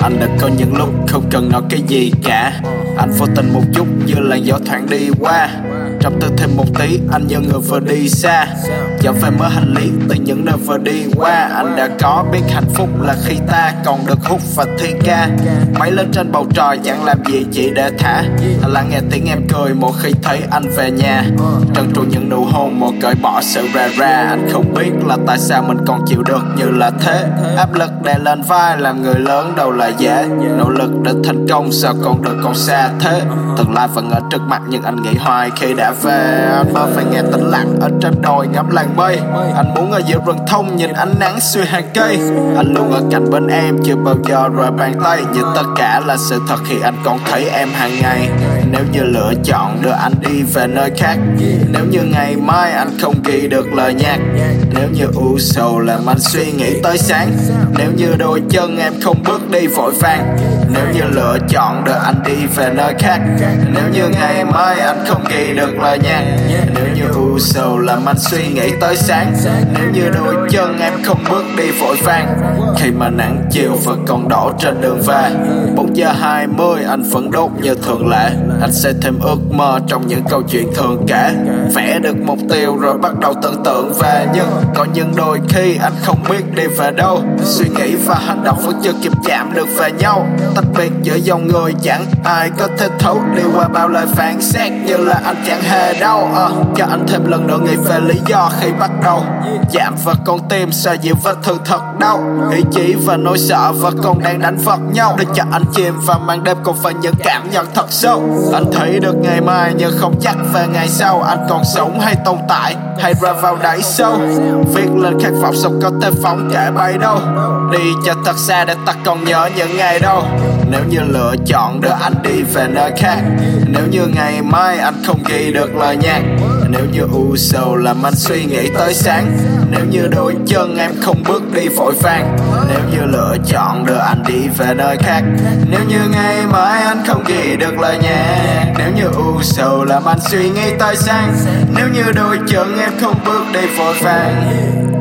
Anh đã có những lúc không cần nói cái gì cả. Anh vô tình một chút, như là gió thoảng đi qua. Trong tư thêm một tí, anh như người vừa đi xa. Trở về mở hành lý từ những nơi vừa đi qua. Anh đã có biết hạnh phúc là khi ta còn được hút và thi ca. Máy lên trên bầu trời, chẳng làm gì chỉ để thả. Anh lắng nghe tiếng em cười, mỗi khi thấy anh về nhà. Trân tru những nụ hôn, một cởi bỏ sự ra ra Anh không biết là tại sao mình còn chịu được như là thế. Áp lực đè lên vai làm người lớn đâu là dễ. Nỗ lực để thành công, sao còn được còn xa thế? Tương lai vẫn ở trước mặt, nhưng anh nghĩ hoài khi đã về, Anh mơ phải nghe tĩnh lặng ở trên đồi ngắm làng mây. Anh muốn ở giữa rừng thông nhìn ánh nắng xuyên hàng cây. Anh luôn ở cạnh bên em, chưa bao giờ rời bàn tay. Nhưng tất cả là sự thật khi anh còn thấy em hàng ngày. Nếu như lựa chọn đưa anh đi về nơi khác, Nếu như ngày mai anh không ghi được lời nhạc, Nếu như u sầu làm anh suy nghĩ tới sáng, Nếu như đôi chân em không bước đi vội vàng nếu như lựa chọn được anh đi về nơi khác, Nếu như ngày mai anh không kỳ được lời nhạc Nếu như u sầu làm anh suy nghĩ tới sáng, Nếu như đôi chân em không bước đi vội vàng, Khi mà nắng chiều vẫn còn đổ trên đường về 4 giờ 20 anh vẫn đốt như thường lệ, Anh sẽ thêm ước mơ trong những câu chuyện thường kể, Vẽ được mục tiêu rồi bắt đầu tưởng tượng về, Nhưng có những đôi khi anh không biết đi về đâu, Suy nghĩ và hành động vẫn chưa kịp chạm được về nhau Tách biệt giữa dòng người chẳng ai có thể thấu Đi qua bao lời phản xét như là anh chẳng hề đâu à, Cho anh thêm lần nữa nghĩ về lý do khi bắt đầu. Chạm vào con tim xoa dịu vết thương thật đau. Ý chí và nỗi sợ và con đang đánh vật nhau. Để cho anh chìm vào màn đêm còn phải những cảm nhận thật sâu. Anh thấy được ngày mai nhưng không chắc về ngày sau. Anh còn sống hay tồn tại hay rơi vào đáy sâu. Viết lên khát vọng xong có thể phóng kẻ bay đâu. Đi cho thật xa để ta còn nhớ những ngày đâu nếu như lựa chọn đưa anh đi về nơi khác, Nếu như ngày mai anh không ghi được lời nhạc, Nếu như u sầu làm anh suy nghĩ tới sáng, Nếu như đôi chân em không bước đi vội vàng, Nếu như lựa chọn đưa anh đi về nơi khác, Nếu như ngày mai anh không ghi được lời nhạc, Nếu như u sầu làm anh suy nghĩ tới sáng, Nếu như đôi chân em không bước đi vội vàng.